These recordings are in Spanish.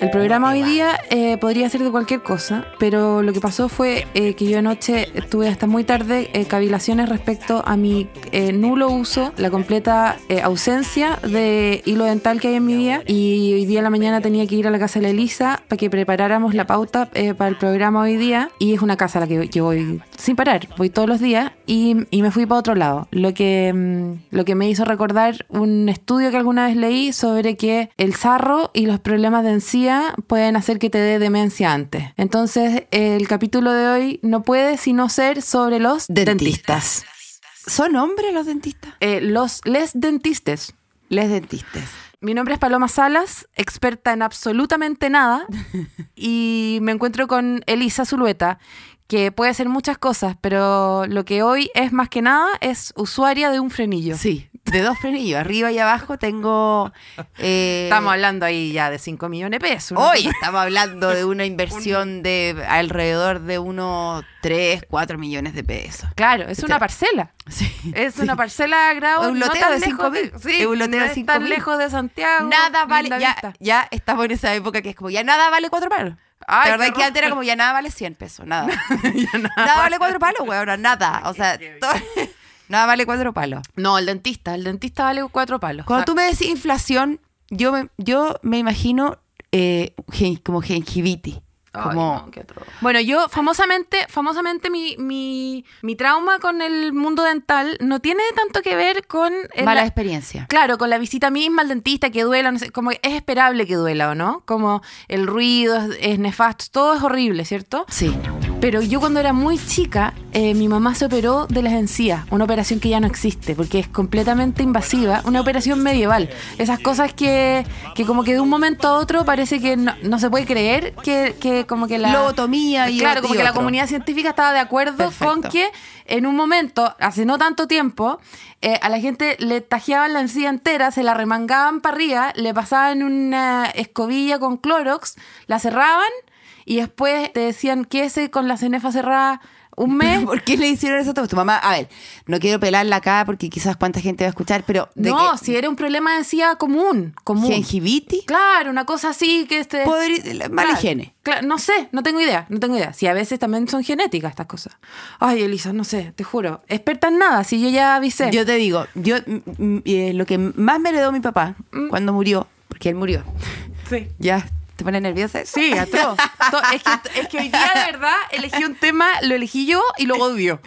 El programa hoy día eh, podría ser de cualquier cosa, pero lo que pasó fue eh, que yo anoche tuve hasta muy tarde eh, cavilaciones respecto a mi eh, nulo uso, la completa eh, ausencia de hilo dental que hay en mi vida. Y hoy día en la mañana tenía que ir a la casa de la Elisa para que preparáramos la pauta eh, para el programa hoy día. Y es una casa a la que yo voy sin parar, voy todos los días y, y me fui para otro lado. Lo que, mm, lo que me hizo recordar un estudio que alguna vez leí sobre que el sarro y los problemas de encía pueden hacer que te dé demencia antes. Entonces, el capítulo de hoy no puede sino ser sobre los dentistas. ¿Son hombres los dentistas? Eh, los les dentistes. Les dentistas. Mi nombre es Paloma Salas, experta en absolutamente nada, y me encuentro con Elisa Zulueta, que puede hacer muchas cosas, pero lo que hoy es más que nada es usuaria de un frenillo. Sí, de dos frenillos, arriba y abajo tengo... eh, Estamos hablando ahí ya de 5 millones de pesos. ¿no? Hoy estamos hablando de una inversión de alrededor de unos 3, 4 millones de pesos. Claro, es una parcela. Sí, Es sí. una parcela grado Un no loteo tan de lejos 5.000. Sí, un loteo no de es tan 5.000. lejos de Santiago. Nada vale, ya, ya estamos en esa época que es como, ya nada vale cuatro palos. Ay, la verdad es que antes era como, ya nada vale 100 pesos, nada. nada, vale cuatro palos, güey, ahora nada. O sea, todo- nada vale cuatro palos. No, el dentista. El dentista vale cuatro palos. Cuando sea, tú me decís inflación, yo me, yo me imagino eh, gen- como gingivitis. Ay, Como, no, qué atroz. Bueno, yo famosamente, famosamente mi, mi, mi trauma con el mundo dental no tiene tanto que ver con mala experiencia. Claro, con la visita misma al dentista, que duela, no sé, como es esperable que duela, ¿o no? Como el ruido es, es nefasto, todo es horrible, ¿cierto? Sí. Pero yo cuando era muy chica, eh, mi mamá se operó de las encías, una operación que ya no existe, porque es completamente invasiva, una operación medieval. Esas cosas que, que como que de un momento a otro parece que no, no se puede creer que, que como que la... Lobotomía y Claro, y como que la comunidad científica estaba de acuerdo Perfecto. con que en un momento, hace no tanto tiempo, eh, a la gente le tajeaban la encía entera, se la remangaban para arriba, le pasaban una escobilla con Clorox, la cerraban y después te decían que ese con la cenefa cerrada un mes. ¿Por qué le hicieron eso a tu, mamá? A ver, no quiero pelarla acá porque quizás cuánta gente va a escuchar, pero de No, que- si era un problema de encía común, común. gingivitis, Claro, una cosa así que este... podri- la- mala Claro, higiene. claro, no sé, no tengo idea, no tengo idea. Si a veces también son genéticas estas cosas. Ay, Elisa, no sé, te juro. Experta en nada, si yo ya avisé. Yo te digo, yo eh, lo que más me heredó mi papá Mm. cuando murió, porque él murió. sí. Ya, ¿te pone nerviosa? eso? Sí, atroz. To- es, que, es que hoy día, de verdad, elegí un tema, lo elegí yo y lo odio.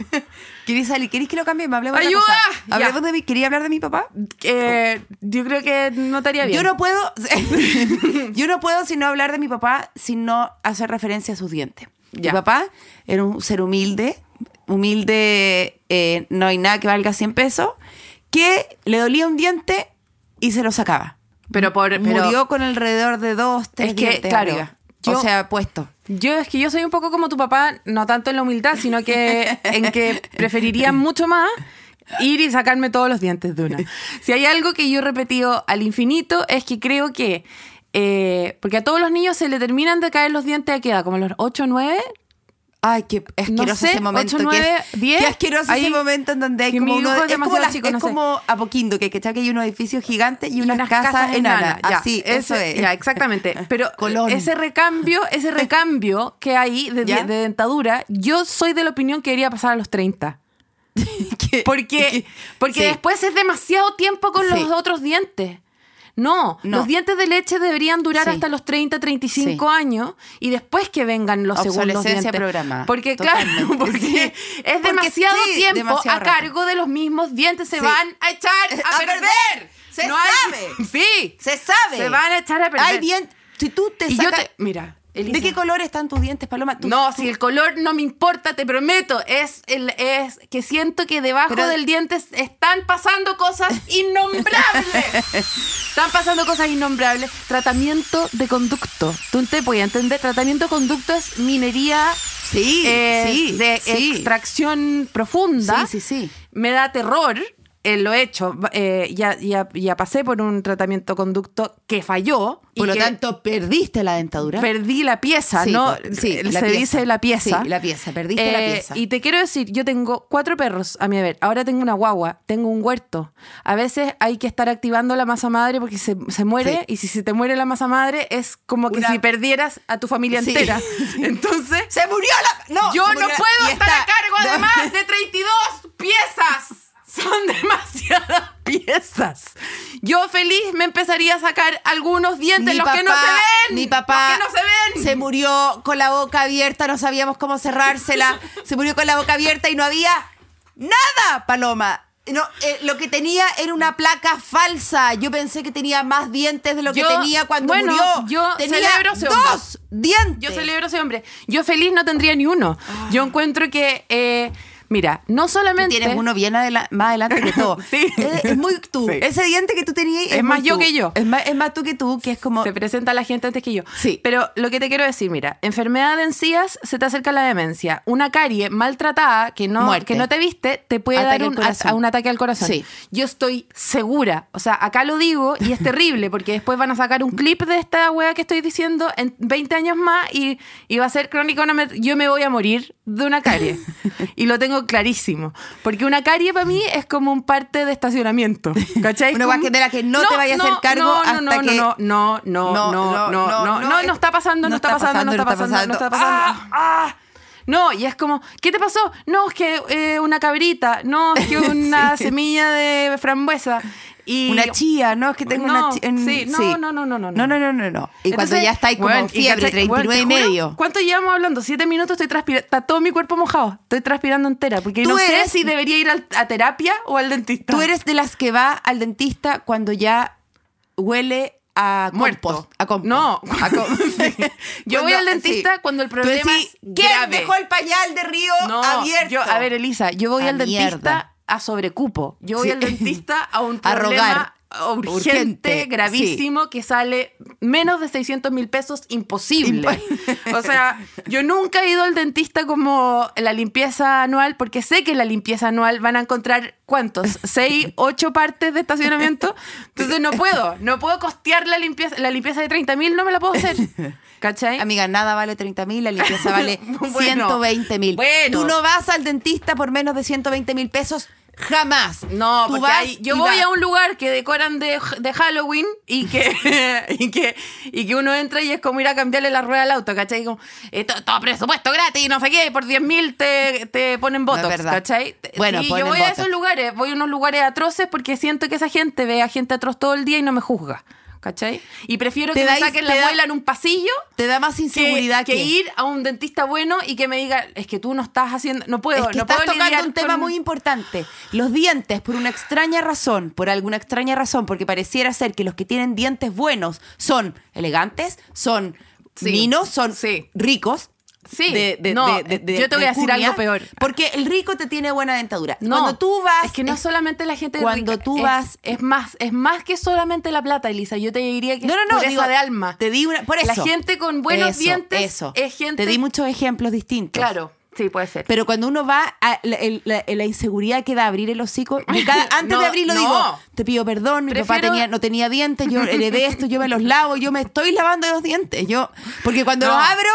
¿Querés que lo cambiemos? Hablemos de ¡Ayuda! Ya. Hablemos de mi, ¿Quería hablar de mi papá? Eh, yo creo que no estaría bien. Yo no puedo, yo no puedo sino hablar de mi papá sin no hacer referencia a sus dientes. Ya. Mi papá era un ser humilde, humilde, eh, no hay nada que valga 100 pesos, que le dolía un diente y se lo sacaba. Pero por. pero- Murió con alrededor de dos, tres Es que, claro, arriba. yo- o sea, puesto. Yo es que yo soy un poco como tu papá, no tanto en la humildad, sino que en que preferiría mucho más ir y sacarme todos los dientes de una. Si hay algo que yo he repetido al infinito es que creo que, eh, porque a todos los niños se le terminan de caer los dientes a qué edad, como a los 8 o 9. Ay, qué asqueroso sé, ese momento. que es- diez, Qué asqueroso ahí- ese momento en donde hay como uno. es Es como, la- chico, es no sé. como Apoquindo, que, que hay unos edificios gigantes y unas, casas, enanas. Ya, Así, eso es. Ya, exactamente. Pero Colón. ese recambio, ese recambio que hay de, dentadura, yo soy de la opinión que debería pasar a los 30. Que- Porque, que- porque sí. después es demasiado tiempo con Sí. los otros dientes. No, No. los dientes de leche deberían durar Sí. hasta los 30, 35 Sí. años y después que vengan los segundos dientes. programada. Porque Totalmente. claro, porque Sí. es Porque demasiado tiempo demasiado a rato. cargo de los mismos dientes se van a echar a, A perder. perder. Se No hay- sabe. Sí. Se sabe. Se van a echar a perder. Hay bien. Si tú te Y yo sacas. te, mira, Elisa. ¿De qué color están tus dientes, Paloma? Tú- No, tú- si el color no me importa, te prometo. Es, el, es que siento que debajo Pero- del diente están pasando cosas innombrables. están pasando cosas innombrables. Tratamiento de conducto. Tú te puedes entender. Tratamiento de conducto es minería Sí, eh, sí, de sí. extracción profunda. Sí, sí, sí. Me da terror. Eh, lo he hecho. Eh, ya, ya, ya pasé por un tratamiento conducto que falló. y Por lo tanto, perdiste la dentadura. Perdí la pieza, Sí, ¿no? sí, Se la pieza. dice la pieza. Sí, la pieza, perdiste la Eh, pieza. Y te quiero decir, yo tengo cuatro perros a mi haber. Ahora tengo una guagua, tengo un huerto. A veces hay que estar activando la masa madre porque se, se muere. Sí. Y si se te muere la masa madre, es como que Una- si perdieras a tu familia entera. Entonces, ¡Se murió la.! No, yo no puedo estar a cargo además de 32 piezas. Son demasiadas piezas. Yo feliz me empezaría a sacar algunos dientes, Mi los que no papá- se ven. Mi papá Los que no se ven. se murió con la boca abierta, no sabíamos cómo cerrársela. se murió con la boca abierta y no había nada, Paloma. No, eh, lo que tenía era una placa falsa. Yo pensé que tenía más dientes de lo que tenía cuando bueno, murió. yo tenía celebro ese hombre. dos dientes. Yo celebro ese hombre. Yo feliz no tendría ni uno. Yo encuentro que, eh, mira, no solamente. Tienes uno bien adela- más adelante que todo. Sí. Es, es muy tú. Sí. Ese diente que tú tenías es, Es más yo tú. que yo. Es más, es más tú que tú, que es como. Se presenta a la gente antes que yo. Sí. Pero lo que te quiero decir, mira, enfermedad de encías se te acerca la demencia. Una carie maltratada que no, Muerte. que no te viste te puede Ataque dar un, a- a un ataque al corazón. Sí. Yo estoy segura. O sea, acá lo digo y es terrible porque después van a sacar un clip de esta wea que estoy diciendo en 20 años más y, y va a ser met- Yo me voy a morir de una carie. y lo tengo clarísimo. Porque una carie para mí es como un parte de estacionamiento. ¿Cachai? Una Como- de la que no te vaya a hacer cargo no, hasta no, no, que- No, no, no, no, no, no, no, no, no está pasando, no está pasando, no está pasando, no está pasando. Ah, Ah. No, y es como, ¿qué te pasó? No, es que eh, una cabrita, no, es que una Sí. semilla de frambuesa. Y Una chía, no es que tengo No, una chía. en- sí, no, no, no, no, no, No, no, no, no, no. Y cuando Entonces, ya está ahí como y fiebre, cachai, 39 weón, y medio. ¿Cuánto llevamos hablando? Siete minutos, estoy transpirando, está todo mi cuerpo mojado, estoy transpirando entera, porque no sé eres- si debería ir al- a terapia o al dentista. Tú eres de las que va al dentista cuando ya huele a Muerto. compost, A compost. No. A Yo voy al dentista cuando el problema decís, es ¿Quién grave. dejó el pañal de río No, abierto? yo, a ver, Elisa, yo voy Ah, al dentista mierda. A sobrecupo. Yo voy Sí. al dentista a un A problema rogar. urgente, Urgente, gravísimo, que sale menos de 600 mil pesos, imposible. o sea, yo nunca he ido al dentista como la limpieza anual, porque sé que en la limpieza anual van a encontrar, ¿cuántos? ¿Seis, ocho partes de estacionamiento? Entonces no puedo, no puedo costear la limpieza, la limpieza de 30 mil, no me la puedo hacer. ¿Cachai? Amiga, nada vale 30 mil, la limpieza vale Bueno. 120 mil. Bueno. Tú no vas al dentista por menos de 120 mil pesos jamás. No, Tú porque hay- yo y voy vas- a un lugar que decoran de, de Halloween y que, y, que, y que uno entra y es como ir a cambiarle la rueda al auto, ¿cachai? Como, eh, to- todo presupuesto gratis, no sé qué, por 10 mil te, te ponen botox, verdad. ¿cachai? Bueno, Sí, yo voy a esos lugares, voy a unos lugares atroces porque siento que esa gente ve a gente atroz todo el día y no me juzga, ¿cachai? Y prefiero Te que me saquen la da- muela en un pasillo Te da más que, inseguridad que ir a un dentista bueno y que me diga, es que tú no estás haciendo, no puedo, Es que no estás puedo tocando un tema con- muy importante. Los dientes, por una extraña razón, por alguna extraña razón, porque pareciera ser que los que tienen dientes buenos son elegantes, son Sí. minos, son Sí. ricos. Sí. No, yo te voy a decir algo peor. Porque el rico te tiene buena dentadura. No, Cuando tú vas. es que no solamente la gente cuando rica, tú es- vas- es, más es más que solamente la plata, Elisa. Yo te diría que No, no, es no. pureza digo, de alma. Te di una. Por La eso. gente con buenos Eso, dientes Eso. es gente- Te di muchos ejemplos distintos. Claro, sí puede ser. Pero cuando uno va a la, la- la inseguridad que da abrir el hocico, cada- antes No, de abrirlo no. digo, te pido perdón, mi papá tenía, no tenía dientes, yo heredé esto, yo me los lavo, yo me estoy lavando los dientes. Yo, porque cuando No. los abro,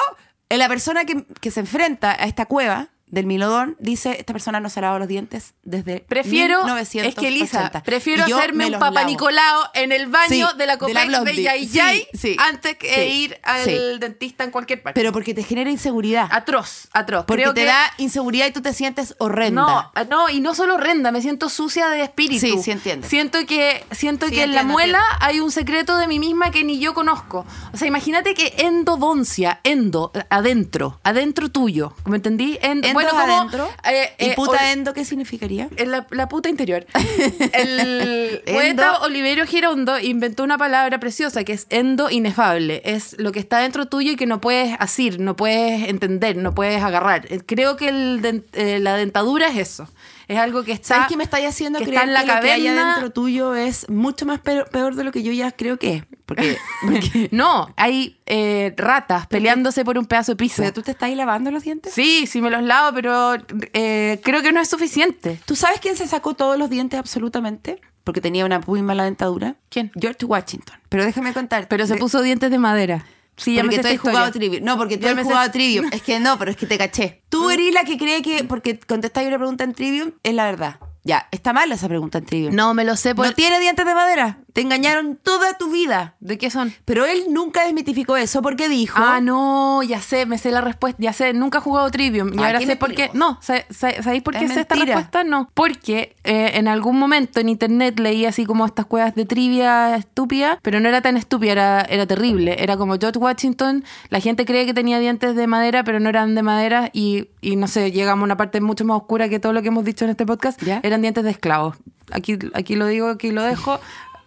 la persona que se enfrenta a esta cueva del milodón dice, esta persona no se ha lavado los dientes desde Prefiero, 1980. es que Elisa, prefiero hacerme me un Papa lavo. Nicolau en el baño Sí, de la de Copec de. Yay Sí, Yay sí, antes que ir al dentista en cualquier parte. Pero porque te genera inseguridad. atroz, atroz. porque Creo te que- da inseguridad y tú te sientes horrenda. No, ah, no, y no solo horrenda, me siento sucia de espíritu. Sí, sí entiendo. Siento que, siento que en la entiendo, muela hay un secreto de mí misma que ni yo conozco. O sea, imagínate que endodoncia, endo, adentro, adentro tuyo. ¿Me entendí? Endo- Endo Bueno, como, adentro. eh, ¿Y eh, puta ol- endo qué significaría? La, la puta interior. El poeta Oliverio Girondo inventó una palabra preciosa que es endo inefable. Es lo que está dentro tuyo y que no puedes asir, no puedes entender, no puedes agarrar. Creo que el eh, la dentadura es eso. Es algo que está. ¿Sabes qué me estáis haciendo que creer está en la que lo que hay caverna? adentro tuyo es mucho más peor, peor de lo que yo ya creo que es? Porque, porque No, hay eh, ratas peleándose por un pedazo de pizza. pero tú te estás lavando los dientes. Sí, sí me los lavo, pero eh, creo que no es suficiente. ¿Tú sabes quién se sacó todos los dientes absolutamente? Porque tenía una muy mala dentadura. ¿Quién? George Washington. Pero déjame contar. Pero se puso dientes de madera. Sí, ya me porque sé tú has jugado. Trivium. No, porque tú Ya has me sé- jugado Trivium. Es que no, pero es que te caché. Tú eres la que cree que porque contestáis una pregunta en Trivium es la verdad. Ya, está mal esa pregunta en Trivium. No, me lo sé por... No tiene dientes de madera. Te engañaron toda tu vida. ¿De qué son? Pero él nunca desmitificó eso porque dijo. Ah, no, ya sé, me sé la respuesta. Ya sé, nunca he jugado Trivium. Y Ah, ahora sé por qué. No, sa- sa- ¿sabéis por qué Es sé esta respuesta? No. Porque eh, en algún momento en internet leí así como estas cuevas de trivia estúpida, pero no era tan estúpida, era, era terrible. Era como George Washington. La gente cree que tenía dientes de madera, pero no eran de madera. Y, y no sé, llegamos a una parte mucho más oscura que todo lo que hemos dicho en este podcast. ¿Ya? Eran dientes de esclavos. Aquí, aquí lo digo, aquí lo dejo.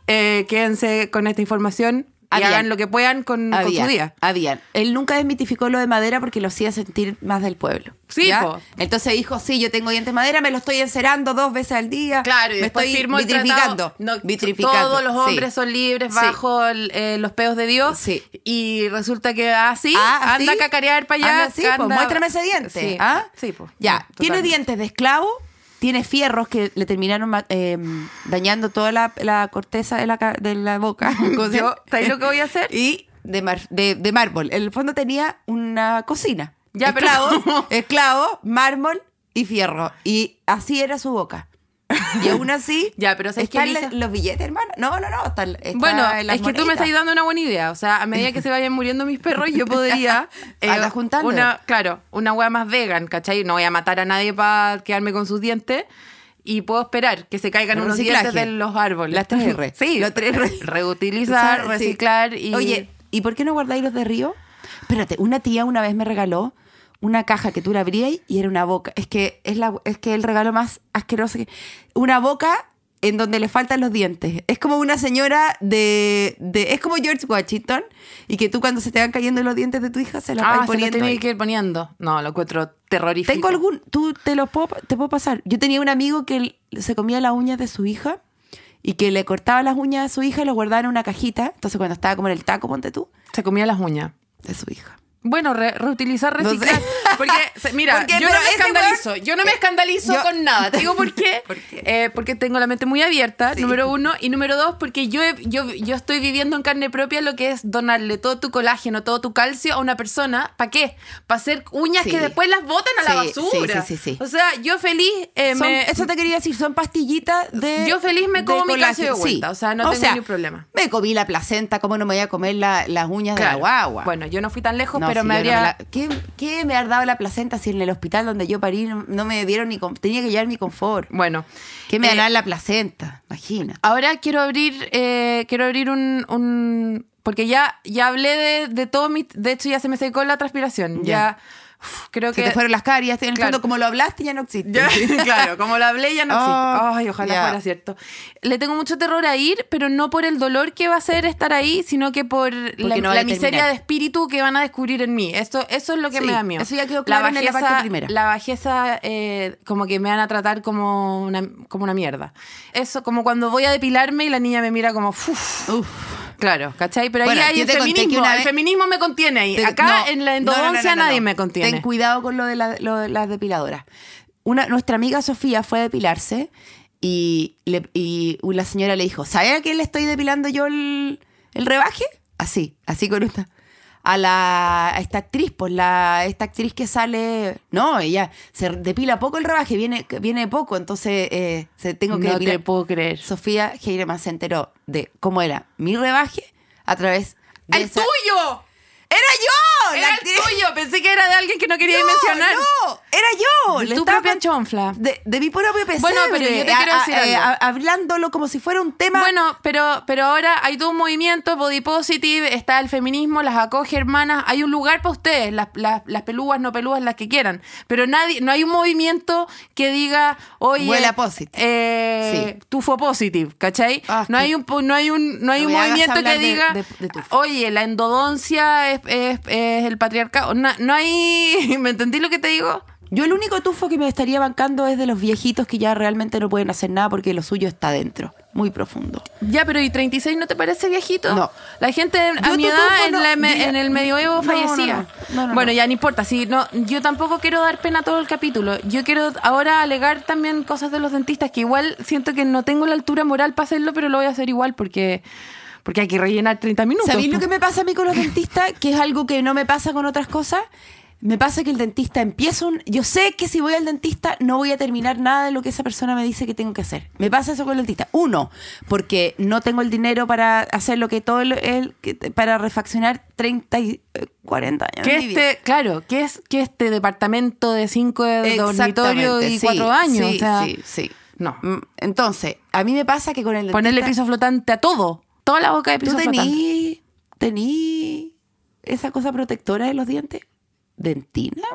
Eh, quédense con esta información y Habían. hagan lo que puedan con, su día. habían. Él nunca desmitificó lo de madera porque lo hacía sentir más del pueblo. Sí. Entonces dijo, sí, yo tengo dientes de madera, me lo estoy encerando dos veces al día. Claro, y me estoy firmó el vitrificando. No, vitrificando. Todos los sí. hombres son libres Sí. bajo eh, los peos de Dios. Sí. Y resulta que así, Ah, anda ¿sí? a cacarear para allá. Anda así, pues, muéstrame ese diente. Sí, ¿ah? sí, pues. Ya, sí, tiene totalmente. dientes de esclavo, tiene fierros que le terminaron eh, dañando toda la, la corteza de la, de la boca. ¿Cómo se Yo, llama? ¿sabes lo que voy a hacer? Y de, mar- de, de mármol. En el fondo tenía una cocina. Ya, pero- esclavo, esclavo, mármol y fierro. Y así era su boca. Y aún así, Ya, pero ¿sabes qué, están los billetes, hermano. No, no, no. Bueno, es que tú me estás dando una buena idea. O sea, a medida que se vayan muriendo mis perros, yo podría. eh, juntando. Una, claro, una hueá más vegan, ¿cachai? No voy a matar a nadie para quedarme con sus dientes. Y puedo esperar que se caigan unos dientes de los árboles. Las tres R. Sí, Las tres R. Reutilizar, sí. reciclar y. Oye, ¿y por qué no guardáis los de Río? Espérate, una tía una vez me regaló una caja que tú la abrías y era una boca. Es que es, la, es que el regalo más asqueroso que... Una boca en donde le faltan los dientes. Es como una señora de, de... Es como George Washington y que tú cuando se te van cayendo los dientes de tu hija se los Ah, vas lo poniendo ahí. que ir poniendo. No, lo encuentro terrorífico. Tengo algún... Tú te los puedo, te puedo pasar. Yo tenía un amigo que se comía las uñas de su hija y que le cortaba las uñas a su hija y lo guardaba en una cajita. Entonces cuando estaba como en el taco, ponte tú, Se comía las uñas. de su hija. Bueno, re- reutilizar, No sé. reciclar. Porque, mira, Porque, yo no me escandalizo. Yo no me escandalizo Yo- con nada. Te digo por qué. ¿Por qué? Eh, porque tengo la mente muy abierta, Sí. número uno. Y número dos, porque yo, he- yo, yo estoy viviendo en carne propia lo que es donarle todo tu colágeno, todo tu calcio a una persona. ¿Para qué? Para hacer uñas Sí. que después las botan a la basura. sí, sí, sí. O sea, yo feliz eh, Son- me- eso te quería decir, son pastillitas de. Yo feliz me como mi calcio de vuelta, o sea, no tengo ningún problema. Me comí la placenta, ¿cómo no me voy a comer la- las uñas de la guagua? Bueno, yo no fui tan lejos, No, pero me no habría. la- ¿Qué, qué me ha dado la placenta si en el hospital donde yo parí no, me dieron ni. con- Tenía que llevar mi confort? Bueno. ¿Qué me eh, ha dado la placenta? Imagina. Ahora quiero abrir, eh, quiero abrir un, un- porque ya, ya hablé de, de todo mi, de hecho ya se me secó la transpiración, ya, Ya. Creo Se que te fueron las caries, en el Claro. fondo, como lo hablaste, ya no existe. claro, como lo hablé ya no existe. Oh, Ay, ojalá ya. fuera cierto. Le tengo mucho terror a ir, pero no por el dolor que va a ser estar ahí, sino que por la, no la miseria de espíritu que van a descubrir en mí. Eso, eso es lo que Sí, me da miedo. eso ya quedó claro en la parte primera. La bajeza, eh, como que me van a tratar como una, como una mierda. Eso, como cuando voy a depilarme y la niña me mira como, "Uf". Uf. Claro, ¿cachai? Pero Bueno, ahí hay el feminismo. una El feminismo me contiene ahí. Te- Acá no, en la endodoncia no, no, nadie me contiene. Ten cuidado con lo de, la- lo de las depiladoras. Una, nuestra amiga Sofía fue a depilarse y, le- y la señora le dijo, ¿sabe a quién le estoy depilando yo el, el rebaje? Así, así con esta. A la a esta actriz, pues la esta actriz que sale, no, ella se depila poco el rebaje, viene viene poco, entonces eh, se tengo que no depilar. te puedo creer. Sofía Heireman se enteró de cómo era mi rebaje a través de ¡El esa- tuyo! ¡Era yo! Era la el actriz- tuyo. Pensé que era de alguien que no quería no, mencionar. No, Era yo. De le tu propia chonfla. De, de mi propio pesebre. Bueno, pero yo te quiero decir algo. hablándolo como si fuera un tema. Bueno, pero, pero ahora hay todo un movimiento body positive, está el feminismo, las acoge hermanas, hay un lugar para ustedes, las, las, las pelúas, no pelúas, las que quieran. Pero nadie, no hay un movimiento que diga, oye, Huela positive. eh, tufo positive, ¿cachai? Ah, no hay un no hay un, no hay No un movimiento que diga, de- oye, la endodoncia es, es- es el patriarcado. No, no hay, ¿me entendí lo que te digo? Yo el único tufo que me estaría bancando es de los viejitos que ya realmente no pueden hacer nada porque lo suyo está dentro, muy profundo. Ya, pero ¿y 36 no te parece viejito? No. La gente a Yo mi edad en, no- la me- mira, en el medioevo no, fallecía. no, no. No, no, bueno, no. ya no importa. Sí, no, yo tampoco quiero dar pena a todo el capítulo. Yo quiero ahora alegar también cosas de los dentistas que igual siento que no tengo la altura moral para hacerlo, pero lo voy a hacer igual porque, porque hay que rellenar 30 minutos. ¿Sabéis lo que me pasa a mí con los dentistas? Que es algo que no me pasa con otras cosas. Me pasa que el dentista empieza un... Yo sé que si voy al dentista no voy a terminar nada de lo que esa persona me dice que tengo que hacer. Me pasa eso con el dentista. Uno, porque no tengo el dinero para hacer lo que todo el... para refaccionar 30 y eh, 40 años. Que este, claro, que es que este departamento de cinco de dormitorio Exactamente, y sí, cuatro años. Sí, o sea, sí, sí. no. Mm, Entonces, a mí me pasa que con el dentista... Ponerle piso flotante a todo. Toda la boca de piso ¿Tú flotante. tení, tení esa cosa protectora de los dientes? ¿Dentina?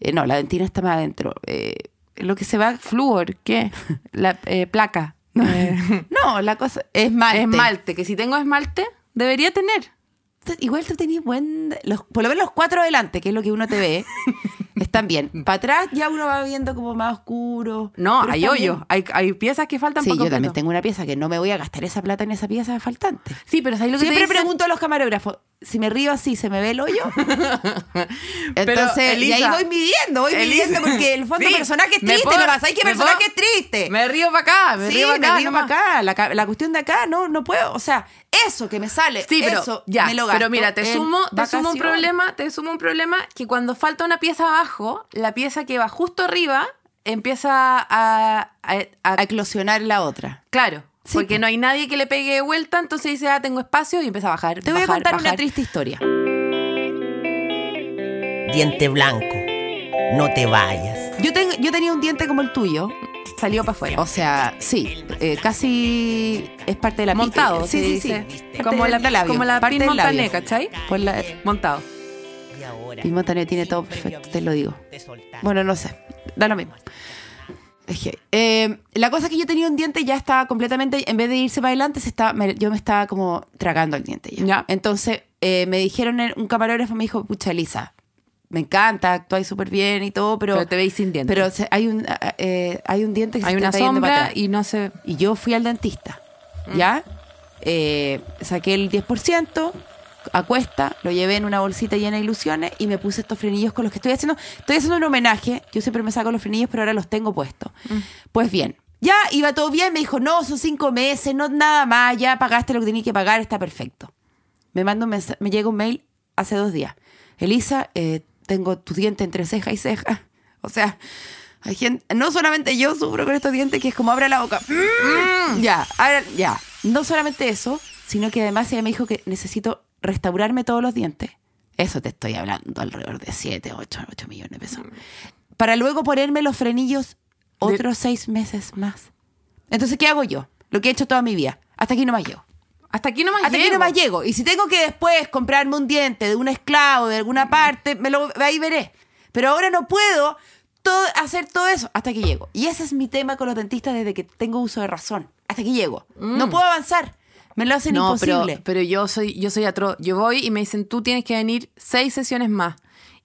Eh, no, la dentina está más adentro. Eh, lo que se va... Flúor, ¿qué? La eh, placa. Eh, No, la cosa... Esmalte. esmalte, que si tengo esmalte, debería tener. Igual tú tenías buen... Los, por lo menos los cuatro adelante, que es lo que uno te ve, están bien. Para atrás ya uno va viendo como más oscuro. No, hay hoyos, hay, hay piezas que faltan Sí, yo completo. también tengo una pieza que no me voy a gastar esa plata en esa pieza faltante. Sí, pero ¿sabes lo que Siempre te dicen? pregunto a los camarógrafos, si me río así, ¿se me ve el hoyo? Entonces, y ahí voy midiendo, voy Elisa, midiendo porque el fondo sí, personaje es triste, puedo- ¿no pasa? Hay que personaje puedo- es triste. Me río para acá, me sí, río para acá. me río nomás. para acá. La, la cuestión de acá, no, no puedo. O sea, eso que me sale, Sí, pero eso ya, me lo gasto pero mira, te sumo, te sumo un problema, te sumo un problema que cuando falta una pieza abajo, la pieza que va justo arriba empieza a, a- a- A eclosionar la otra. claro, Sí, porque po. no hay nadie que le pegue de vuelta, entonces dice, ah, tengo espacio y empieza a bajar. Te voy a bajar, contar una triste historia. Diente blanco, no te vayas. Yo, tengo, yo tenía un diente como el tuyo. Salió para afuera. O sea, sí, eh, casi es parte de la Montado, pica. Sí, sí, sí. Como la- labio, como la parte Pin del labio. Montané, ¿cachai? Por la, Montado. Y Montané tiene todo perfecto, te lo digo. Bueno, no sé. Da lo mismo. Eh, la cosa es que yo tenía un diente ya estaba completamente, en vez de irse para adelante, se estaba, me- yo me estaba como tragando el diente ya. Ya. Entonces eh, me dijeron, en- un camarógrafo me dijo, pucha, Elisa, me encanta, actuáis súper bien y todo, pero... Pero te veis sin dientes. Pero se- hay, un, ah, eh, hay un diente que Hay se una está yendo para sombra atrás. y no se... Y yo fui al dentista, ¿ya? Eh, saqué el 10%, a cuesta, lo llevé en una bolsita llena de ilusiones y me puse estos frenillos con los que estoy haciendo. Estoy haciendo un homenaje, yo siempre me saco los frenillos, pero ahora los tengo puestos. Pues bien, ya iba todo bien, me dijo, no, son cinco meses, no nada más, ya pagaste lo que tenías que pagar, está perfecto. Me, manda un mensa- me llega un mail hace dos días. Elisa, eh, tengo tu diente entre ceja y ceja. O sea, hay gente, no solamente yo sufro con estos dientes que es como abre la boca. Mm, Ya, ahora, ya. No solamente eso, sino que además ella me dijo que necesito restaurarme todos los dientes. Eso te estoy hablando, alrededor de 7, 8, 8 millones de pesos. Para luego ponerme los frenillos otros seis meses más. Entonces, ¿qué hago yo? Lo que he hecho toda mi vida. Hasta aquí no más llego. Hasta aquí no más Hasta aquí llego. nomás llego. Y si tengo que después comprarme un diente de un esclavo de alguna parte, me lo, ahí veré. Pero ahora no puedo todo, hacer todo eso hasta aquí llego. Y ese es mi tema con los dentistas desde que tengo uso de razón. Hasta aquí llego. No puedo avanzar. Me lo hacen Mm. Pero, imposible. pero yo soy, yo soy atroz. Yo voy y me dicen, tú tienes que venir seis sesiones más.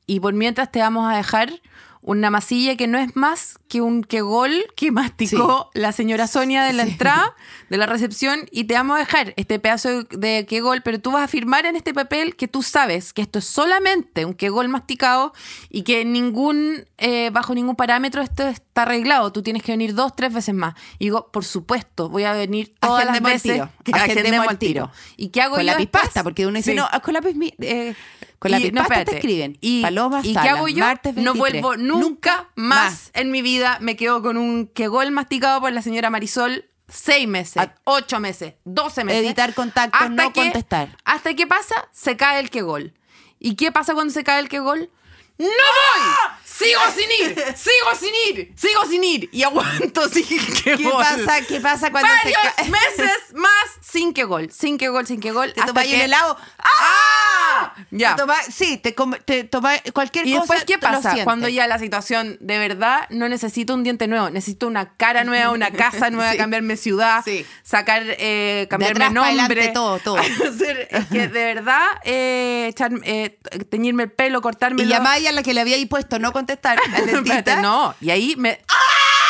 Y por mientras te vamos a dejar una masilla que no es más que un que gol que masticó la señora Sonia de la entrada, de la recepción, y te vamos a dejar este pedazo de que gol, pero tú vas a firmar en este papel que tú sabes que esto es solamente un que gol masticado y que ningún, eh, bajo ningún parámetro esto está arreglado. Tú tienes que venir dos, tres veces más. Y digo, por supuesto, voy a venir todas las Agendemos el veces. tiro. que Agendemos agendemos tiro. tiro. ¿Y qué hago con yo lápiz después? pasta, porque uno dice, Sí. no, con mi- eh, con lápiz Y- no, te escriben. Y, Paloma ¿y qué hago yo? martes no 23. vuelvo nunca más, en mi vida. Me quedo con un que gol masticado por la señora Marisol seis meses, A- ocho meses, doce meses. Editar contactos, no contestar. Hasta que pasa, se cae el que gol. ¿Y qué pasa cuando se cae el que gol? ¡No voy! Sigo sin ir, sigo sin ir, sigo sin ir. Y aguanto sin que ¿Qué gol. pasa? ¿Qué pasa cuando Varios meses más sin que gol, sin que gol, sin que gol. te hasta tomáis que- un helado? ¡Ah! Ya. Te toma- sí, te, te tomáis cualquier Y cosa. después, ¿qué pasa? Cuando ya la situación de verdad no necesito un diente nuevo, necesito una cara nueva, una casa nueva, Sí. cambiarme ciudad, Sí. sacar, eh, cambiarme nombre. adelante, todo, todo. Hacer- es que de verdad, eh, echar- eh, teñirme el pelo, cortarme Y llamáis a la que le había puesto no contestar al dentista. Espérate, no, y ahí me.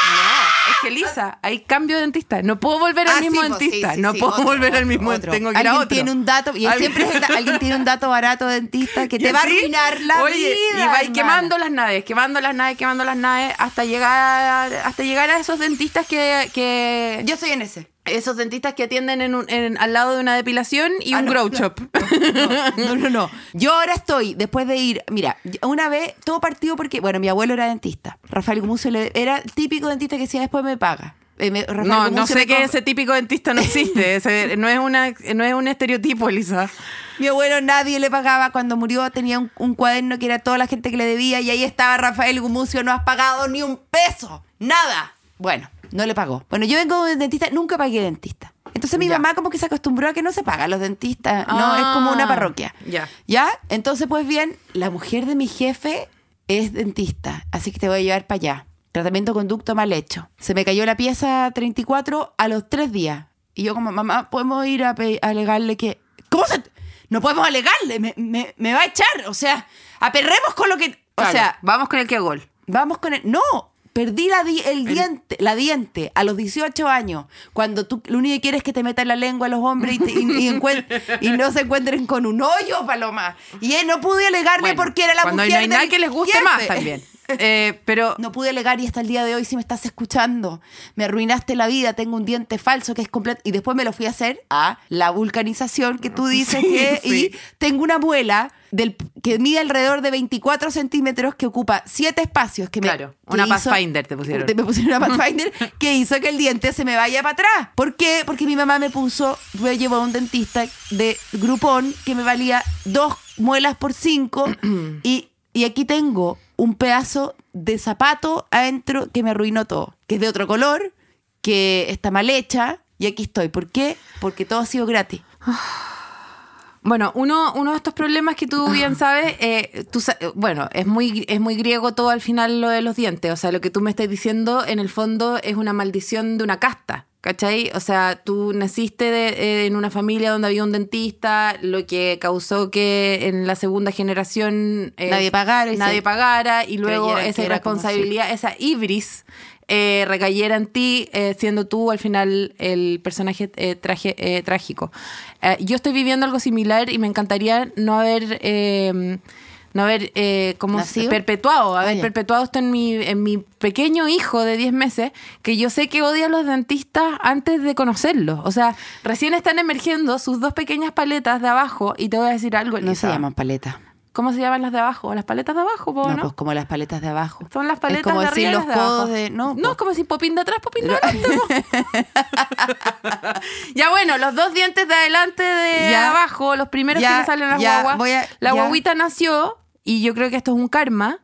No, es que Lisa, hay cambio de dentista. No puedo volver al Ah, mismo sí, pues, dentista. sí, no sí, puedo otro, volver al mismo. otro. Tengo que ir a Alguien otro. tiene un dato, y Alguien- siempre alguien tiene un dato barato dentista que te ¿Y va a así? arruinar la Oye, vida. Y va hermana. quemando las naves, quemando las naves, quemando las naves, hasta llegar, hasta llegar a esos dentistas que, que Yo estoy en ese. Esos dentistas que atienden en un- en- al lado de una depilación y Ah, un no, grow shop. No, no, no. Yo ahora estoy, después de ir, mira, una vez todo partido porque, bueno, mi abuelo era dentista. Rafael Gumucio era el típico dentista que decía después me paga. Eh, me- No, no sé que ese típico dentista no existe. Ese no es una, no es un estereotipo, Elisa. Mi abuelo nadie le pagaba. Cuando murió tenía un, un cuaderno que era toda la gente que le debía y ahí estaba Rafael Gumucio, no has pagado ni un peso. Nada. Bueno, no le pagó. Bueno, yo vengo de dentista, nunca pagué dentista. Entonces mi Ya. mamá como que se acostumbró a que no se paga los dentistas. no, Ah, es como una parroquia. ya. ¿Ya? Entonces, pues bien, la mujer de mi jefe es dentista, así que te voy a llevar para allá. Tratamiento conducto mal hecho. Se me cayó la pieza 34 a los tres días. Y yo como, mamá, ¿podemos ir a, alegarle que... ¿Cómo se...? No podemos alegarle, me, me- me va a echar. O sea, aperremos con lo que... O Claro, sea, vamos con el que gol. Vamos con el. No, perdí la di- el diente, la diente a los 18 años, cuando tú lo único que quieres es que te metan la lengua a los hombres y, te- y- y no se encuentren con un hoyo, Paloma. Y él no pude alegarle Bueno, porque era la cuando mujer no hay nada que les guste jefe. más también. Eh, pero No pude alegar y hasta el día de hoy, si me estás escuchando, me arruinaste la vida, tengo un diente falso que es completo. Y después me lo fui a hacer a la vulcanización que tú dices que. sí. Y tengo una muela del, que mide alrededor de 24 centímetros que ocupa siete espacios. Que me, Claro, que una hizo- Pathfinder te pusieron. Me pusieron una Pathfinder que hizo que el diente se me vaya para atrás. ¿Por qué? Porque mi mamá me puso, me llevó a un dentista de Groupon que me valía dos muelas por cinco y, y aquí tengo un pedazo de zapato adentro que me arruinó todo, que es de otro color, que está mal hecha y aquí estoy. ¿Por qué? Porque todo ha sido gratis. Bueno, uno, uno de estos problemas que tú bien sabes, eh, tú bueno, es muy, es muy griego todo al final lo de los dientes. O sea, lo que tú me estás diciendo en el fondo es una maldición de una casta. ¿Cachai? O sea, tú naciste de- eh, en una familia donde había un dentista, lo que causó que en la segunda generación eh, Nadie pagara y nadie pagara y luego esa irresponsabilidad, esa ibris eh, recayera en ti, eh, siendo tú al final el personaje eh, traje- eh, trágico. Eh, yo estoy viviendo algo similar y me encantaría no haber... eh, no haber eh, como perpetuado, haber perpetuado esto en mi, en mi pequeño hijo de 10 meses, que yo sé que odia a los dentistas antes de conocerlos. O sea, recién están emergiendo sus dos pequeñas paletas de abajo y te voy a decir algo. No se llaman paletas. ¿Cómo se llaman las de abajo? Las paletas de abajo, po, No, ¿no? pues como las paletas de abajo. Son las paletas es como de decir los de codos de... No, No, pues. es como si popín de atrás, popín de adelante. ya bueno, los dos dientes de adelante de Ya. abajo, los primeros Ya, que le salen a las guaguas. a- la guaguita nació y yo creo que esto es un karma.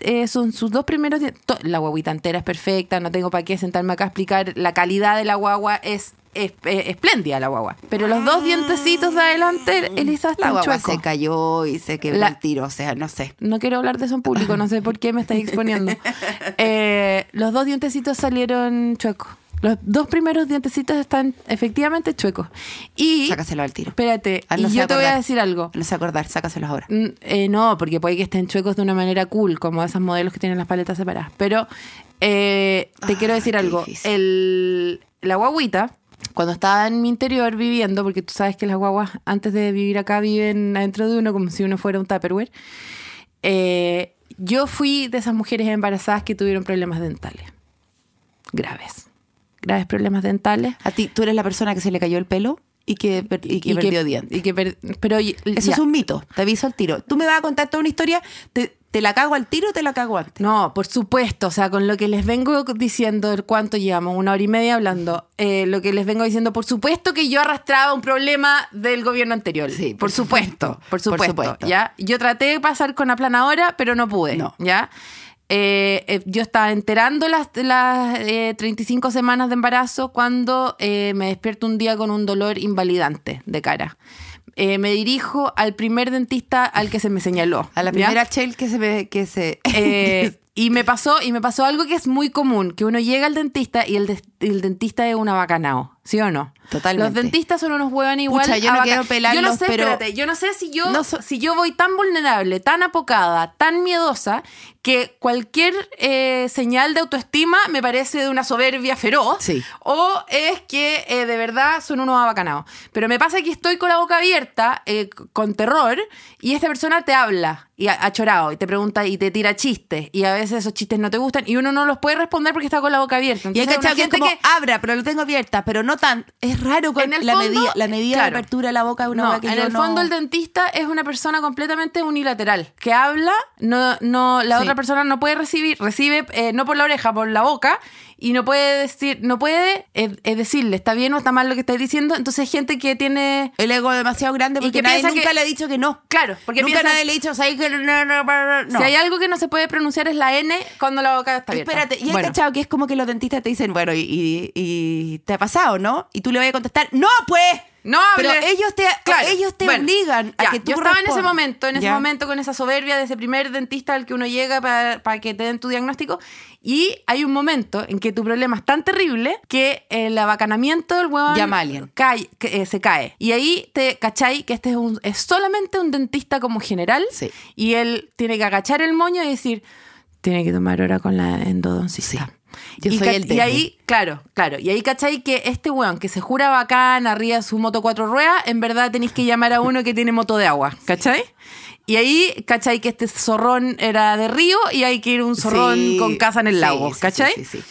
Eh, son sus dos primeros dientes. La guaguita entera es perfecta, no tengo para qué sentarme acá a explicar. La calidad de la guagua es, espléndida, la guagua. Pero los dos dientecitos de adelante, Elisa, La están guagua se cayó y se quebró La- el tiro, o sea, no sé. No quiero hablar de eso en público, no sé por qué me estáis exponiendo. Eh, los dos dientecitos salieron chuecos. Los dos primeros dientecitos están efectivamente chuecos. Y. Sácaselo al tiro. Espérate, Ah, y no yo te voy a decir algo. No sé acordar, sácaselos ahora. Mm, eh, no, porque puede que estén chuecos de una manera cool, como esos modelos que tienen las paletas separadas. Pero eh, te Ah, quiero decir algo. El, la guaguita, cuando estaba en mi interior viviendo, porque tú sabes que las guaguas antes de vivir acá viven adentro de uno como si uno fuera un Tupperware, eh, yo fui de esas mujeres embarazadas que tuvieron problemas dentales. Graves. Graves problemas dentales. A ti, tú eres la persona que se le cayó el pelo y que, per- y que perdió dientes. y que per- pero Eso ya. es un mito, te aviso al tiro. Tú me vas a contar toda una historia, te- ¿Te la cago al tiro o te la cago antes? No, por supuesto, o sea, con lo que les vengo diciendo, ¿cuánto llevamos? Una hora y media hablando. Eh, lo que les vengo diciendo, por supuesto que yo arrastraba un problema del gobierno anterior. Sí, por, por supuesto, por Por supuesto, supuesto. ¿ya? Yo traté de pasar con aplanadora, pero no pude, No. ¿ya? Eh, eh, yo estaba enterando las, las eh, 35 semanas de embarazo cuando me despierto un día con un dolor invalidante de cara. Eh, me dirijo al primer dentista al que se me señaló. A la primera Shell que se ve, que se. Eh, y me pasó, y me pasó algo que es muy común, que uno llega al dentista y el, el dentista es un abacanao, ¿sí o no? Totalmente. Los dentistas son unos huevos igual. Pucha, yo no quiero pelarlos, Yo no sé, pero- espérate, yo no sé si yo, No so- si yo voy tan vulnerable, tan apocada, tan miedosa, que cualquier eh, señal de autoestima me parece de una soberbia feroz. Sí. O es que eh, de verdad son unos abacanados. Pero me pasa que estoy con la boca abierta, eh, con terror, y esta persona te habla y ha, ha chorado y te pregunta y te tira chistes. Y a veces esos chistes no te gustan y uno no los puede responder porque está con la boca abierta. Y hay Entonces, cachado una que gente como, abra, pero lo tengo abierta, pero no tan. Es raro con En el la, fondo, medida, la medida claro. de apertura de la boca de una no, boca que en yo el no- fondo el dentista es una persona completamente unilateral, que habla, no, no, la Sí. otra persona no puede recibir, recibe eh, no por la oreja, por la boca, y no puede decir, no puede eh, eh, decirle, está bien o está mal lo que estáis diciendo, entonces hay gente que tiene... El ego demasiado grande Y porque que nadie piensa nunca que- le ha dicho que no. Claro, porque nunca piensa- nadie le ha dicho, ¿sabes que no, no, no, no? Si hay algo que no se puede pronunciar es la N cuando la boca está abierta. Espérate, y hay Bueno. cachado que es como que los dentistas te dicen, bueno, y, y- y te ha pasado, ¿no? Y tú le vas a contestar, ¡no, pues! No Pero hables. ellos te, Claro. ellos te Bueno, obligan a ya, que tú Yo estaba en ese momento, en ese ¿Ya? momento con esa soberbia de ese primer dentista al que uno llega para, para que te den tu diagnóstico. Y hay un momento en que tu problema es tan terrible que el abacanamiento del huevón Llama a alguien. cae- que, eh, se cae. Y ahí te cachai que este es, un- es solamente un dentista como general. Sí. Y él tiene que agachar el moño y decir, tiene que tomar hora con la endodoncista. Yo y, soy ca- el y Disney. ahí, claro, claro. Y ahí cachai que este weón que se jura bacán arriba de su moto cuatro ruedas, en verdad tenéis que llamar a uno que tiene moto de agua, ¿cachai? Y ahí, ¿cachai? Que este zorrón era de río y hay que ir un zorrón Sí, con casa en el lago, sí, ¿cachai? sí, sí.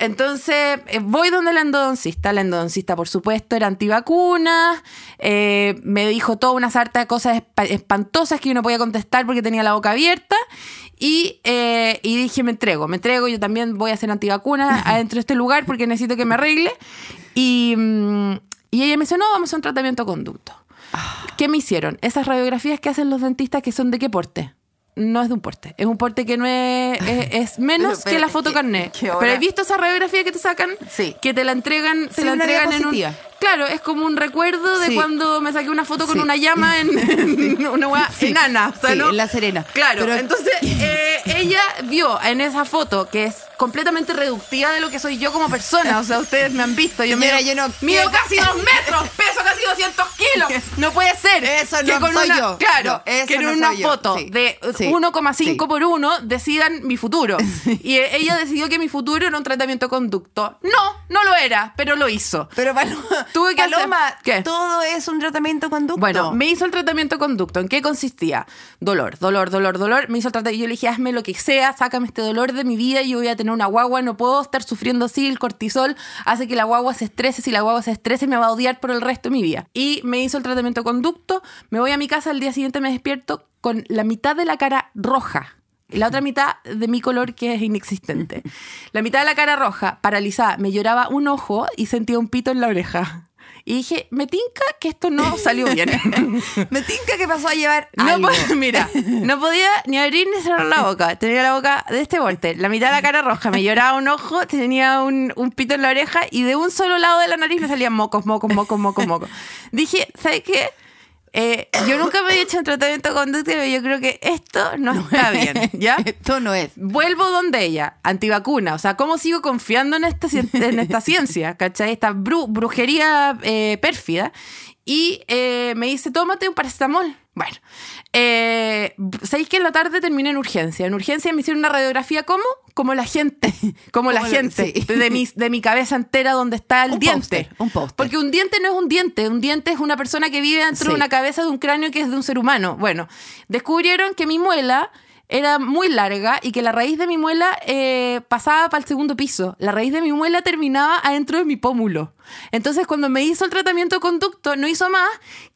Entonces, eh, voy donde la endodoncista. La endodoncista, por supuesto, era antivacuna. eh, me dijo toda una sarta de cosas espa- espantosas que yo no podía contestar porque tenía la boca abierta. Y, eh, y dije, me entrego, me entrego. Yo también voy a hacer antivacuna adentro de este lugar porque necesito que me arregle. Y, mm, y ella me dice, no, vamos a hacer un tratamiento conducto. ¿Qué me hicieron? Esas radiografías que hacen los dentistas que son de qué porte. No es de un porte. Es un porte que no es, es, es menos Pero que la foto ¿qué- carnet. Pero he visto esa radiografía que te sacan, Sí. que te la entregan, te Sí, la una entregan en un. Claro, es como un recuerdo de Sí. cuando me saqué una foto con Sí. una llama en, en una hueá Sí. enana. o sea, ¿no? en La Serena. Claro, Pero- entonces eh, ella vio en esa foto que es completamente reductiva de lo que soy yo como persona. O sea, ustedes me han visto. Yo mido, yo no- mido casi dos metros, peso casi 200 kilos. No puede ser. Eso que no con soy una- yo. Claro, No, eso que en no una foto de Sí. 1,5 Sí. por 1 decidan mi futuro. Y ella decidió que mi futuro era un tratamiento de conducto. No, no lo era, pero lo hizo. Pero Paloma, Tuve que hacer- todo es un tratamiento conducto. Bueno, me hizo el tratamiento conducto. ¿En qué consistía? Dolor, dolor, dolor, dolor. Me hizo el tratamiento. Yo le dije, hazme lo que sea, sácame este dolor de mi vida. Yo voy a tener una guagua, no puedo estar sufriendo así. El cortisol hace que la guagua se estrese. Si la guagua se estrese, me va a odiar por el resto de mi vida. Y me hizo el tratamiento conducto. Me voy a mi casa, al día siguiente me despierto con la mitad de la cara roja. Y la otra mitad de mi color que es inexistente. La mitad de la cara roja, paralizada, me lloraba un ojo y sentía un pito en la oreja. Y dije, me tinca que esto no salió bien. Me tinca que pasó a llevar No algo. po- mira, no podía ni abrir ni cerrar la boca. Tenía la boca de este porte, la mitad de la cara roja, me lloraba un ojo, tenía un, un pito en la oreja y de un solo lado de la nariz me salían mocos, mocos, mocos, mocos, mocos. Dije, ¿sabes qué? Eh, yo nunca me había hecho un tratamiento de conducta, pero yo creo que esto no está bien, ¿ya? Esto no es. Vuelvo donde ella, antivacuna. O sea, ¿cómo sigo confiando en esta, en esta ciencia? ¿Cachai? Esta bru- brujería eh, pérfida. Y eh, me dice, tómate un paracetamol. Bueno, eh, ¿sabéis que en la tarde terminé en urgencia? En urgencia me hicieron una radiografía. Como la gente, como la Como gente, sí. de, mi, de mi cabeza entera donde está el Un diente. un póster. Porque un diente no es un diente, un diente es una persona que vive dentro de una cabeza de un cráneo que es de un ser humano. Bueno, descubrieron que mi muela era muy larga y que la raíz de mi muela eh, pasaba para el segundo piso. La raíz de mi muela terminaba adentro de mi pómulo. Entonces, cuando me hizo el tratamiento de conducto, no hizo más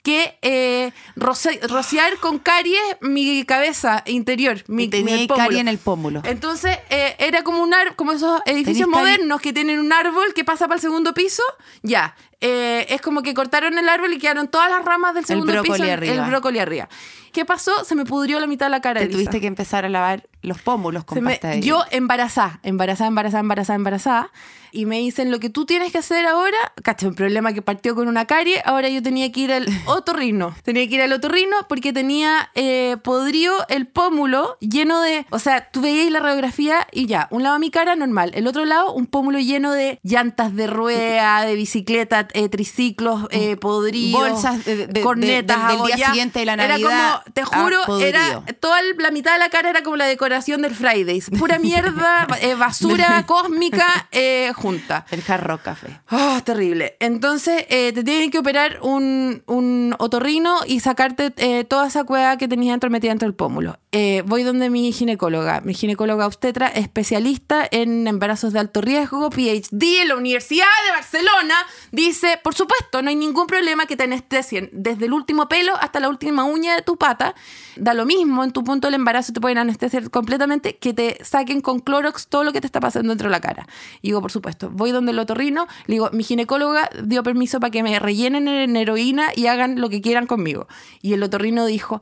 que eh, roce- rociar con caries mi cabeza interior, mi, Y tenía mi pómulo. carie en el pómulo. Entonces, eh, era como un como esos edificios modernos que tienen un árbol que pasa para el segundo piso. Ya. Eh, es como que cortaron el árbol y quedaron todas las ramas del segundo brócoli piso. el- arriba. El brócoli arriba. ¿Qué pasó? Se me pudrió la mitad de la cara. Te Elisa. tuviste que empezar a lavar los pómulos con me- pasta de yo embarazada, embarazada, embarazada, embarazada, embarazada. Y me dicen lo que tú tienes que hacer ahora. Cacha, un problema que partió con una carie. Ahora yo tenía que ir al otorrino. Tenía que ir al otorrino porque tenía eh, podrido el pómulo lleno de. O sea, tú veías la radiografía y ya, un lado mi cara normal, el otro lado un pómulo lleno de llantas de rueda, de bicicleta, eh, triciclos eh, podridos, Bolsas de- de- de- cornetas del- día siguiente de la Era Navidad como, te a juro, era toda la mitad de la cara era como la decoración del Fridays. Pura mierda, eh, basura cósmica eh, junta. El Hard Rock Café. Oh, terrible. Entonces, eh, te tienen que operar un, un otorrino y sacarte eh, toda esa cueva que tenías dentro metida dentro del pómulo. Eh, voy donde mi ginecóloga, mi ginecóloga obstetra, especialista en embarazos de alto riesgo, PhD en la Universidad de Barcelona, dice, por supuesto, no hay ningún problema que te anestesien desde el último pelo hasta la última uña de tu pata. Da lo mismo, en tu punto del embarazo te pueden anestesiar completamente, que te saquen con Clorox todo lo que te está pasando dentro de la cara. Y digo, por supuesto, voy donde el otorrino, le digo, mi ginecóloga dio permiso para que me rellenen en heroína y hagan lo que quieran conmigo. Y el otorrino dijo,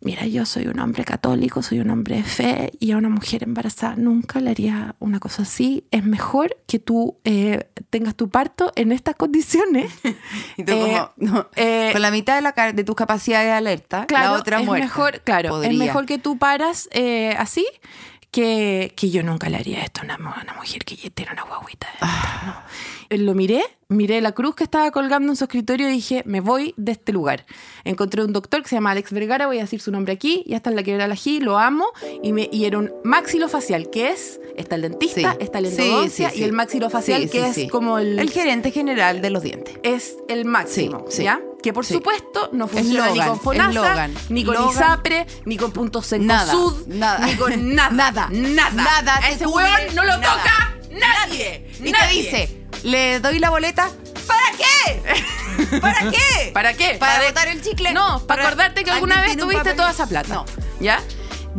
mira, yo soy un hombre católico, soy un hombre de fe y a una mujer embarazada nunca le haría una cosa así. Es mejor que tú eh, tengas tu parto en estas condiciones. Y tú Eh, como, no, eh, con la mitad de, la, ca- de tus capacidades de alerta, Claro, la otra es muerta. mejor, claro, Podría. es mejor que tú paras así que, que yo nunca le haría esto a una, una mujer que ya tiene una guaguita. Ah. no. Eh, Lo miré, miré la cruz que estaba colgando en su escritorio y dije, me voy de este lugar. Encontré un doctor que se llama Alex Vergara, voy a decir su nombre aquí, ya está en la quebrada Ají, lo amo, y, me, y era un maxilofacial, que es, está el dentista, Sí. está Sí, endodoncia sí, y el maxilofacial, que es como el, El gerente general de los dientes. es el máximo. ¿ya? Que por Sí. supuesto no funciona ni con Fonasa, ni con Logan. ISAPRE, ni con Punto Seco Nada, ni con nada. Nada, Nada. nada A ese hueón no lo nada. toca nadie. Y nadie. te dice, le doy la boleta, ¿para qué? ¿Para qué? ¿Para qué? ¿Para botar el chicle? No, para acordarte que alguna ¿Alguien vez tuviste toda esa plata. No. ¿Ya?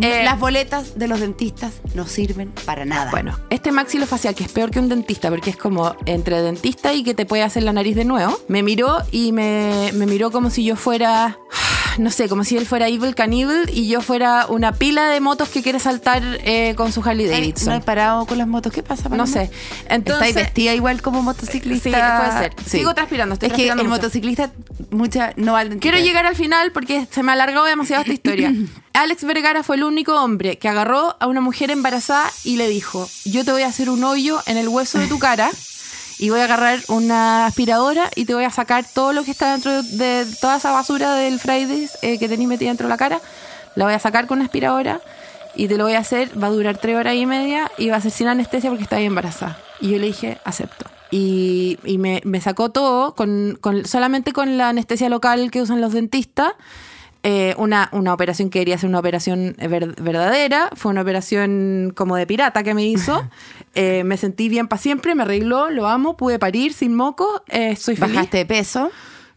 Eh, Las boletas de los dentistas no sirven para nada. Bueno, este maxilofacial, que es peor que un dentista, porque es como entre dentista y que te puede hacer la nariz de nuevo, me miró y me, me miró como si yo fuera, no sé, como si él fuera Evil Cannibal y yo fuera una pila de motos que quiere saltar eh, con su Harley Ey, Davidson. no he parado con las motos. ¿Qué pasa? No sé. Entonces, ¿Estáis vestida igual como motociclista? Sí, puede ser. Sigo transpirando, estoy es que el mucho. motociclista mucha, no va al dentista. Quiero llegar al final porque se me ha alargado demasiado esta historia. Alex Vergara fue el único hombre que agarró a una mujer embarazada y le dijo, yo te voy a hacer un hoyo en el hueso de tu cara y voy a agarrar una aspiradora y te voy a sacar todo lo que está dentro de toda esa basura del Fridays eh, que tenéis metida dentro de la cara. La voy a sacar con una aspiradora y te lo voy a hacer, va a durar tres horas y media y va a ser sin anestesia porque estás embarazada. Y yo le dije, acepto. Y, me, me sacó todo, con- solamente con la anestesia local que usan los dentistas. Eh, una, una operación que quería ser una operación ver- verdadera, fue una operación como de pirata que me hizo. Eh, me sentí bien para siempre, me arregló, lo amo, pude parir sin moco, eh, soy feliz. ¿Bajaste de peso?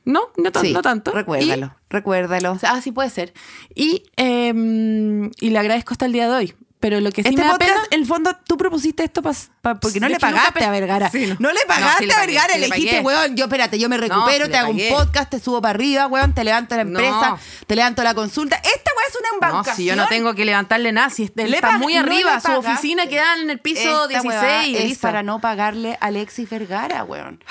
No, no, tan- Sí, no tanto. Recuérdalo, Y- recuérdalo. ah, sí puede ser. Y, eh, y le agradezco hasta el día de hoy. Pero lo que sí este me da podcast, pena... en el fondo, tú propusiste esto pa- pa- porque no le pagaste a Vergara. Sí, no. no. le No, pagaste sí le a Vergara, sí le dijiste, weón, yo espérate, yo me recupero, te hago un podcast, te subo para arriba, weón, te levanto la No. empresa, te levanto la consulta. Esta weón es una No, embarcación. si yo no tengo que levantarle nada, si está, Le está muy no arriba, su oficina queda en el piso Esta 16. weá es Elisa. para no pagarle a Alexis Vergara, weón.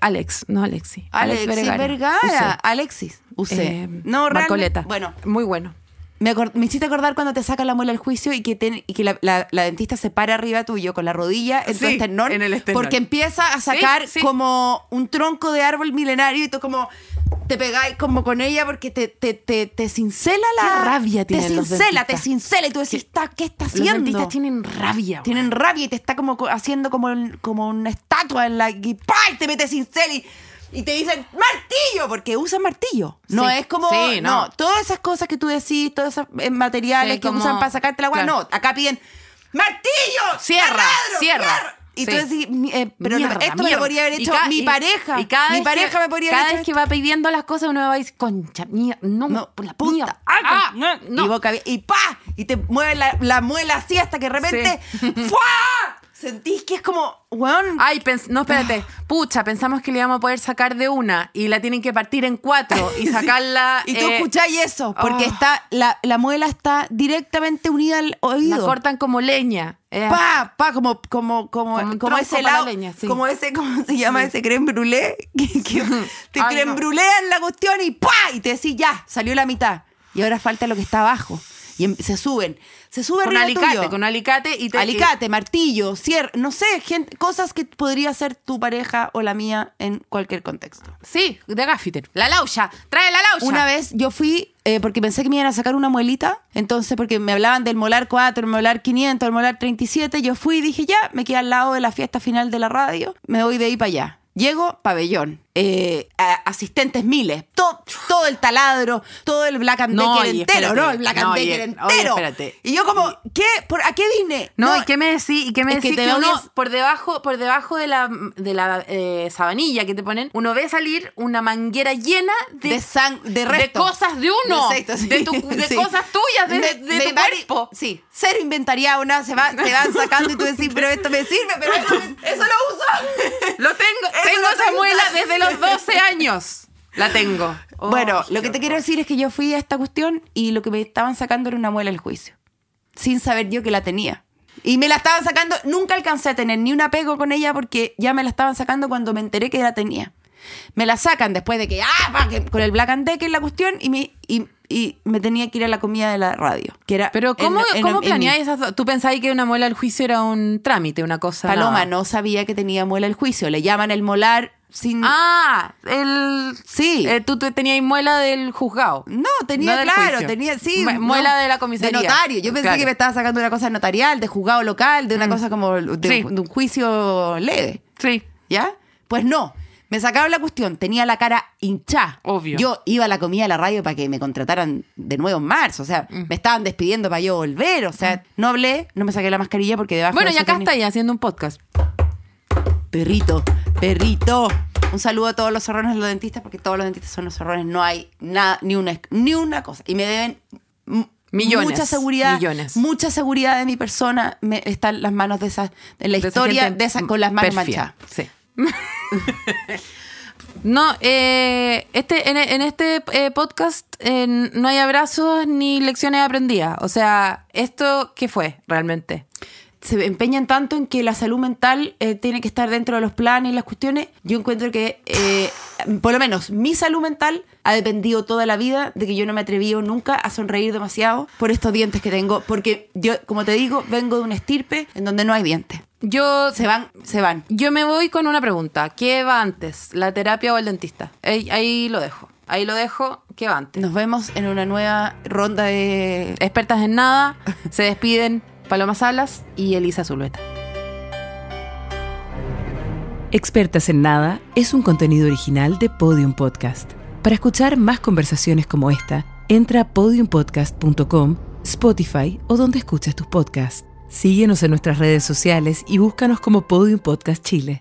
Alex, no Alexi. Alexis Vergara. Usé. Alexis, usé. Eh, no, Marcoleta. Bueno, Muy bueno. Me, me hiciste acordar cuando te sacan la muela del juicio y que, ten- y que la, la- la dentista se para arriba tuyo con la rodilla en tu Sí, esternón, en el esternón. Porque empieza a sacar sí. como un tronco de árbol milenario y tú como te pegáis como con ella porque te, te, te, te cincela la... Qué rabia Te los cincela, te cincela y tú decís, "Está- ¿qué está Los haciendo? dentistas tienen rabia. Tienen rabia y te está como co- haciendo como, como una estatua en la y ¡pay! te metes cincel y, y te dicen martillo porque usan martillo. No Sí, es como sí, no. no. todas esas cosas que tú decís, todos esos eh, materiales Sí, que como- usan para sacarte la agua, claro. no, acá piden martillo, Cierra, taladro, cierra. fierro". Y Sí. tú decís, mi- eh, pero no- Mierda, esto me mierda. lo podría haber Y hecho ca- mi y- pareja. y cada mi vez pareja que- me podría Cada haber vez hecho que va pidiendo las cosas, uno va a decir, concha, mierda, no, No, por la puta. puta. Ah, no, no. Y boca abierta, y pa, y te mueve la, la muela así hasta que de repente ¡fua! Sentís que es como, weón, Ay, no, espérate. Pucha, pensamos que le íbamos a poder sacar de una y la tienen que partir en cuatro y sacarla. y tú eh, escucháis eso, porque oh. está la, la muela está directamente unida al La oído. cortan como leña. Eh, Pa, pa, como, como, como, Como como ese helado, la leña, sí. como ese, ¿cómo se llama? Ese creme brûlée, que, que te Ay, creme no. brûléan la cuestión y pa, y te decís ya, salió la mitad. Y ahora falta lo que está abajo. Y em- se suben, se sube con arriba alicate, tuyo. con alicate y te. Alicate, martillo, cierre, no sé, gente, cosas que podría ser tu pareja o la mía en cualquier contexto. Sí, de gaffiter. La laucha. Trae la laucha. Una vez yo fui, eh, porque pensé que me iban a sacar una muelita, entonces porque me hablaban del molar 4, el molar 500, el molar 37, yo fui y dije, ya, me quedé al lado de la fiesta final de la radio, me voy de ahí para allá. Llego, pabellón, eh, asistentes miles, to- todo el taladro, todo el Black and No, Decker entero, espérate. ¿no? El Black and No, Decker oye, entero. oye. Y yo como, ¿qué? ¿Por, ¿A qué vine? No, ¿y qué me decís? ¿Y qué me que decís? te Que, voy uno, por debajo, por debajo de la, de la eh, sabanilla que te ponen, uno ve salir una manguera llena de, de, sang- de cosas de uno. De, sí. tu- Sí. cosas tuyas, de, tu cuerpo. Sí, cero inventariado, una, se, va, te van sacando y tú decís, pero esto me sirve, pero eso, eso lo uso. Lo tengo, Eso tengo esa muela desde los 12 años. La tengo. Oh, bueno, lo que te quiero decir es que yo fui a esta cuestión y lo que me estaban sacando era una muela del juicio, sin saber yo que la tenía. Y me la estaban sacando, nunca alcancé a tener ni un apego con ella porque ya me la estaban sacando cuando me enteré que la tenía. Me la sacan después de que, ah, con el Black and Decker la cuestión y me, y, y me tenía que ir a la comida de la radio. Que era Pero ¿cómo, en- en- ¿cómo en- planeáis esas dos? ¿Tú pensabas que una muela del juicio era un trámite, una cosa? Paloma nada? no sabía que tenía muela el juicio. Le llaman el molar sin. Ah, el... sí. eh, tú, tú tenías muela del juzgado. no, tenía, no claro, juicio. tenía, sí. No, muela de la comisaría. De notario. Yo pensé Claro. Mm. que me estaba sacando una cosa notarial, de juzgado local, de una cosa como de, Sí. de un juicio leve. Sí. ¿Ya? Pues no. Me sacaron la cuestión, tenía la cara hinchada. Obvio. Yo iba a la comida de la radio para que me contrataran de nuevo en marzo. O sea, Mm. me estaban despidiendo para yo volver. O sea, no hablé, no me saqué la mascarilla porque debajo Bueno, de ya eso acá tenía- está ahí haciendo un podcast. Perrito, perrito. Un saludo a todos los zorrones de los dentistas, porque todos los dentistas son los zorrones. No hay nada, ni una, ni una cosa. Y me deben Millones, mucha seguridad. millones. Mucha seguridad de mi persona. Me, está en las manos de esa, de la De historia de esa, con las manos pérfida. manchadas. Sí. No, eh, este, en, en este eh, podcast eh, no hay abrazos ni lecciones aprendidas. O sea, ¿esto qué fue realmente? Se empeñan tanto en que la salud mental eh, tiene que estar dentro de los planes y las cuestiones. Yo encuentro que, eh, por lo menos, mi salud mental ha dependido toda la vida de que yo no me he atrevido nunca a sonreír demasiado por estos dientes que tengo. Porque yo, como te digo, vengo de una estirpe en donde no hay dientes. Yo, Se van, se van. yo me voy con una pregunta. ¿Qué va antes, la terapia o el dentista? Ahí, ahí lo dejo. Ahí lo dejo. ¿Qué va antes? Nos vemos en una nueva ronda de... Expertas en nada. Se despiden Paloma Salas y Elisa Zulueta. Expertas en Nada es un contenido original de Podium Podcast. Para escuchar más conversaciones como esta, entra a podiumpodcast.com, Spotify o donde escuches tus podcasts. Síguenos en nuestras redes sociales y búscanos como Podium Podcast Chile.